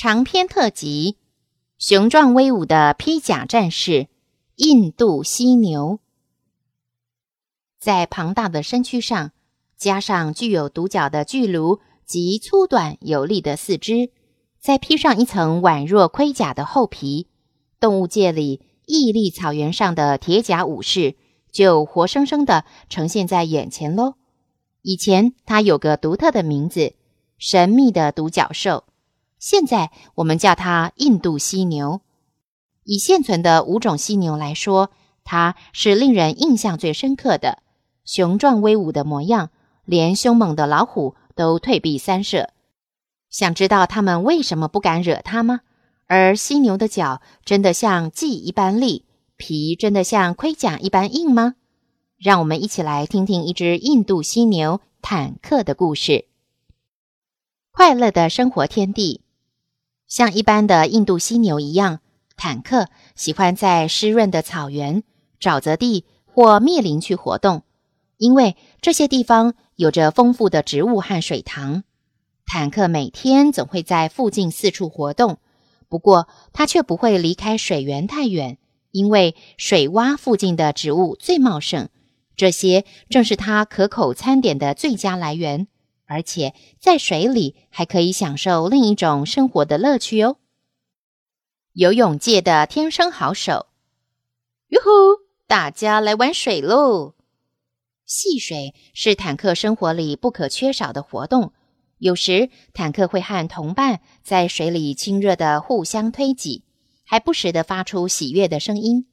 长篇特辑：雄壮威武的披甲战士——印度犀牛，在庞大的身躯上加上具有独角的巨颅及粗短有力的四肢，再披上一层宛若盔甲的厚皮，动物界里屹立草原上的铁甲武士就活生生的呈现在眼前喽。以前，它有个独特的名字——神秘的独角兽。现在我们叫它印度犀牛。以现存的五种犀牛来说，它是令人印象最深刻的。雄壮威武的模样，连凶猛的老虎都退避三舍。想知道它们为什么不敢惹它吗？而犀牛的角真的像戟一般利，皮真的像盔甲一般硬吗？让我们一起来听听一只印度犀牛坦克的故事。快乐的生活天地。像一般的印度犀牛一样，坦克喜欢在湿润的草原、沼泽地或密林去活动，因为这些地方有着丰富的植物和水塘。坦克每天总会在附近四处活动，不过它却不会离开水源太远，因为水洼附近的植物最茂盛，这些正是它可口餐点的最佳来源。而且在水里还可以享受另一种生活的乐趣哦。游泳界的天生好手，哟呼！大家来玩水喽！戏水是坦克生活里不可缺少的活动。有时坦克会和同伴在水里亲热的互相推挤，还不时的发出喜悦的声音。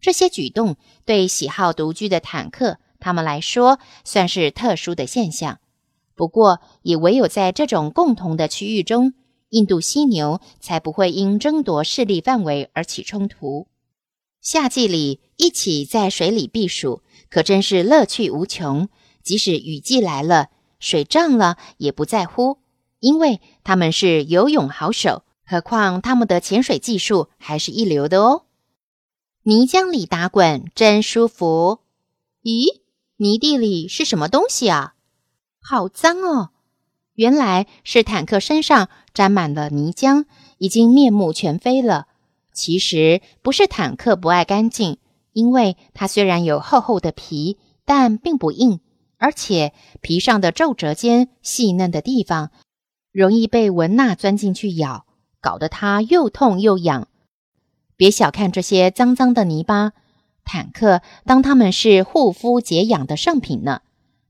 这些举动对喜好独居的坦克他们来说算是特殊的现象。不过，也唯有在这种共同的区域中，印度犀牛才不会因争夺势力范围而起冲突。夏季里一起在水里避暑，可真是乐趣无穷。即使雨季来了，水涨了也不在乎，因为他们是游泳好手。何况他们的潜水技术还是一流的哦。泥浆里打滚真舒服。咦，泥地里是什么东西啊？好脏哦！原来是坦克身上沾满了泥浆，已经面目全非了。其实不是坦克不爱干净，因为它虽然有厚厚的皮，但并不硬，而且皮上的皱褶间细嫩的地方，容易被蚊蜡钻进去咬，搞得它又痛又痒。别小看这些脏脏的泥巴，坦克当它们是护肤解痒的圣品呢。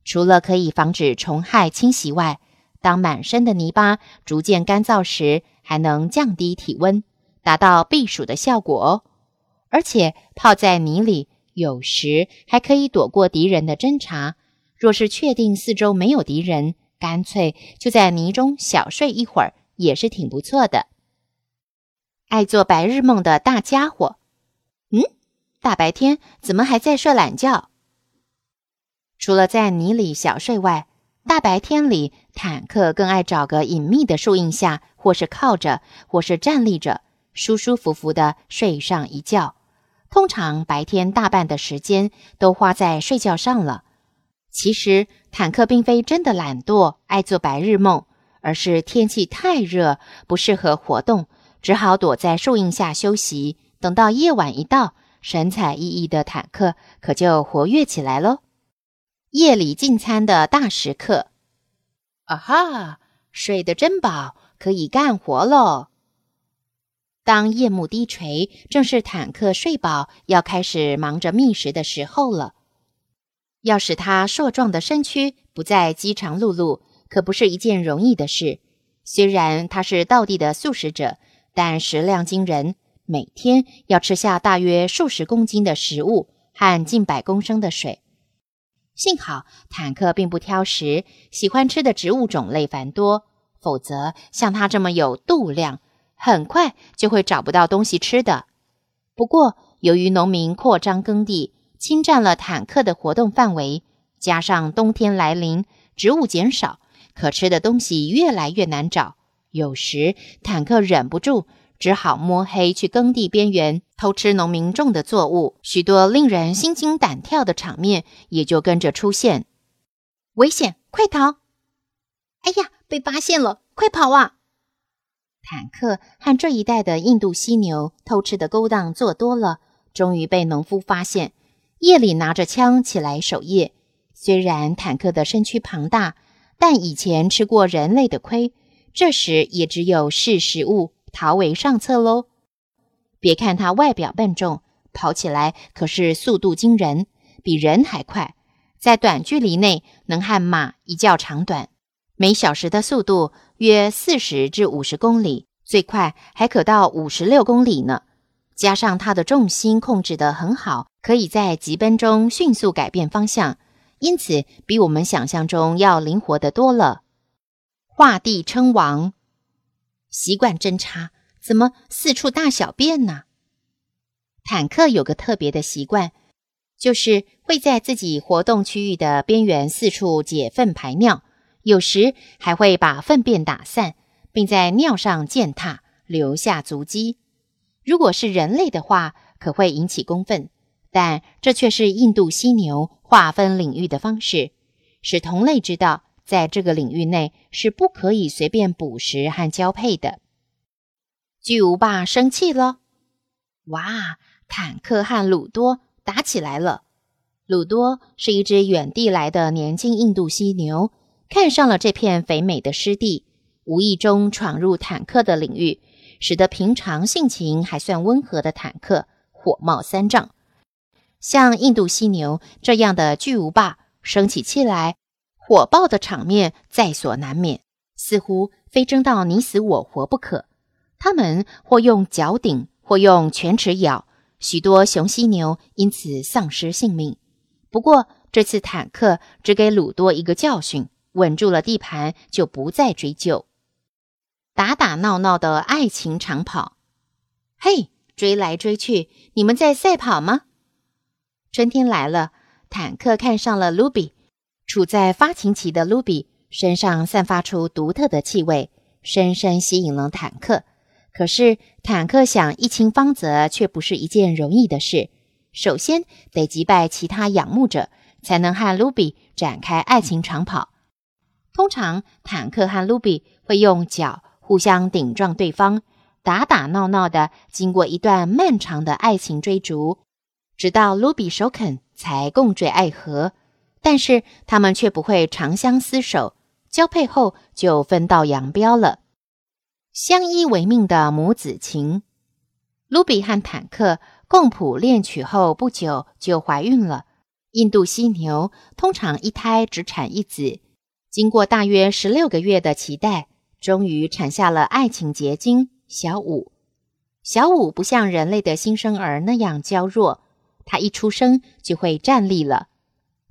除了可以防止虫害侵袭外，当满身的泥巴逐渐干燥时，还能降低体温，达到避暑的效果哦。而且泡在泥里，有时还可以躲过敌人的侦查。若是确定四周没有敌人，干脆就在泥中小睡一会儿，也是挺不错的。爱做白日梦的大家伙，嗯，大白天怎么还在睡懒觉？除了在泥里小睡外，大白天里，坦克更爱找个隐秘的树荫下，或是靠着，或是站立着，舒舒服服的睡上一觉。通常白天大半的时间都花在睡觉上了。其实，坦克并非真的懒惰，爱做白日梦，而是天气太热，不适合活动，只好躲在树荫下休息。等到夜晚一到，神采奕奕的坦克可就活跃起来喽。夜里进餐的大时刻，啊哈，睡得真饱，可以干活喽。当夜幕低垂，正是坦克睡饱要开始忙着觅食的时候了。要使他硕壮的身躯不再饥肠辘辘，可不是一件容易的事。虽然他是道地的素食者，但食量惊人，每天要吃下大约数十公斤的食物和近百公升的水。幸好坦克并不挑食，喜欢吃的植物种类繁多，否则像它这么有度量，很快就会找不到东西吃的。不过，由于农民扩张耕地，侵占了坦克的活动范围，加上冬天来临，植物减少，可吃的东西越来越难找。有时，坦克忍不住。只好摸黑去耕地边缘偷吃农民种的作物，许多令人心惊胆跳的场面也就跟着出现。危险，快逃！哎呀，被发现了，快跑啊！坦克和这一带的印度犀牛偷吃的勾当做多了，终于被农夫发现，夜里拿着枪起来守夜。虽然坦克的身躯庞大，但以前吃过人类的亏，这时也只有视食物。逃为上策喽！别看它外表笨重，跑起来可是速度惊人，比人还快，在短距离内能和马一较长短，每小时的速度约四十至五十公里，最快还可到五十六公里呢。加上它的重心控制得很好，可以在急奔中迅速改变方向，因此比我们想象中要灵活得多了。画地称王。习惯侦查，怎么四处大小便呢？坦克有个特别的习惯，就是会在自己活动区域的边缘四处解粪排尿，有时还会把粪便打散，并在尿上践踏，留下足迹。如果是人类的话，可会引起公愤，但这却是印度犀牛划分领域的方式，使同类知道。在这个领域内是不可以随便捕食和交配的。巨无霸生气了，哇！坦克和鲁多打起来了。鲁多是一只远地来的年轻印度犀牛，看上了这片肥美的湿地，无意中闯入坦克的领域，使得平常性情还算温和的坦克火冒三丈。像印度犀牛这样的巨无霸生起气来。火爆的场面在所难免，似乎非争到你死我活不可。他们或用脚顶，或用犬齿咬，许多雄犀牛因此丧失性命。不过这次坦克只给鲁多一个教训，稳住了地盘，就不再追究。打打闹闹的爱情长跑，嘿，追来追去，你们在赛跑吗？春天来了，坦克看上了卢比。处在发情期的卢比身上散发出独特的气味，深深吸引了坦克。可是坦克想一清芳泽，却不是一件容易的事。首先得击败其他仰慕者，才能和卢比展开爱情长跑。通常坦克和卢比会用脚互相顶撞对方，打打闹闹的，经过一段漫长的爱情追逐，直到卢比首肯，才共坠爱河。但是他们却不会长相厮守，交配后就分道扬镳了。相依为命的母子情，卢比和坦克共谱恋曲后不久就怀孕了。印度犀牛通常一胎只产一子，经过大约十六个月的期待，终于产下了爱情结晶小五。小五不像人类的新生儿那样娇弱，他一出生就会站立了。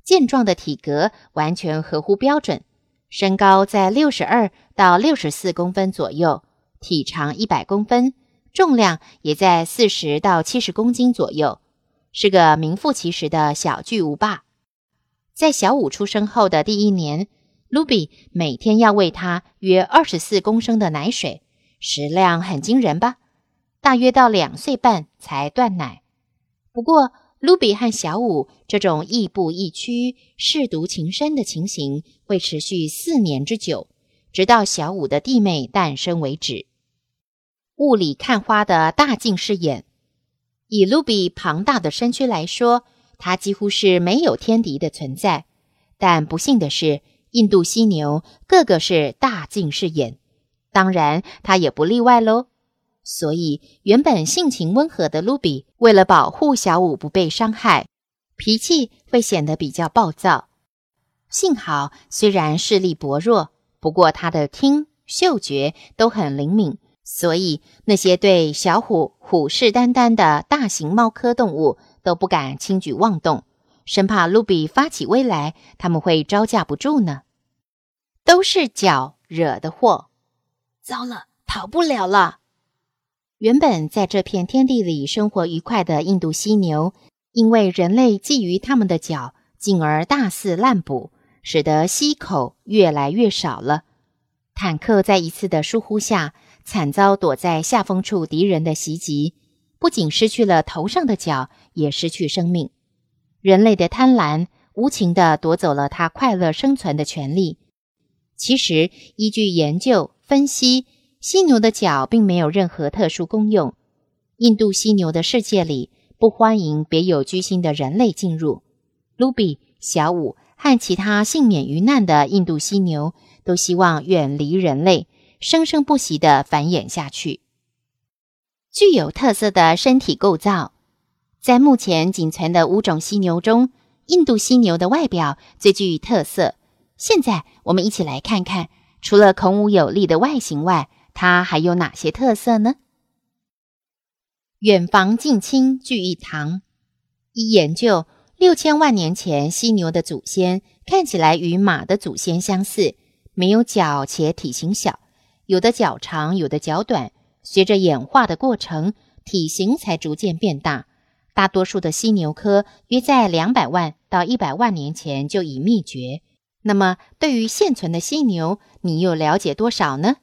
健壮的体格完全合乎标准，身高在六十二到六十四公分左右，体长一百公分，重量也在四十到七十公斤左右，是个名副其实的小巨无霸。在小五出生后的第一年，卢比每天要喂他约二十四公升的奶水，食量很惊人吧？大约到两岁半才断奶。不过，卢比和小五这种亦步亦趋、舐犊情深的情形会持续四年之久，直到小五的弟妹诞生为止。雾里看花的大近视眼，以卢比庞大的身躯来说，它几乎是没有天敌的存在。但不幸的是，印度犀牛个个是大近视眼，当然它也不例外喽。所以，原本性情温和的卢比，为了保护小五不被伤害，脾气会显得比较暴躁。幸好，虽然视力薄弱，不过他的听、嗅觉都很灵敏，所以那些对小虎虎视眈眈的大型猫科动物都不敢轻举妄动，生怕卢比发起威来，他们会招架不住呢。都是脚惹的祸。糟了，逃不了了！原本在这片天地里生活愉快的印度犀牛，因为人类觊觎它们的角，进而大肆滥捕，使得溪口越来越少了。坦克在一次的疏忽下，惨遭躲在下风处敌人的袭击，不仅失去了头上的角，也失去生命。人类的贪婪无情地夺走了它快乐生存的权利。其实，依据研究分析，犀牛的角并没有任何特殊功用。印度犀牛的世界里不欢迎别有居心的人类进入。卢比、小五和其他幸免于难的印度犀牛。都希望远离人类，生生不息的繁衍下去。具有特色的身体构造，在目前仅存的五种犀牛中，印度犀牛的外表最具特色。现在，我们一起来看看，除了孔武有力的外形外，它还有哪些特色呢？远房近亲聚一堂。一研究，六千万年前犀牛的祖先看起来与马的祖先相似。没有脚且体型小，有的脚长，有的脚短。随着演化的过程，体型才逐渐变大。大多数的犀牛科约在两百万到一百万年前就已灭绝。那么，对于现存的犀牛，你又了解多少呢？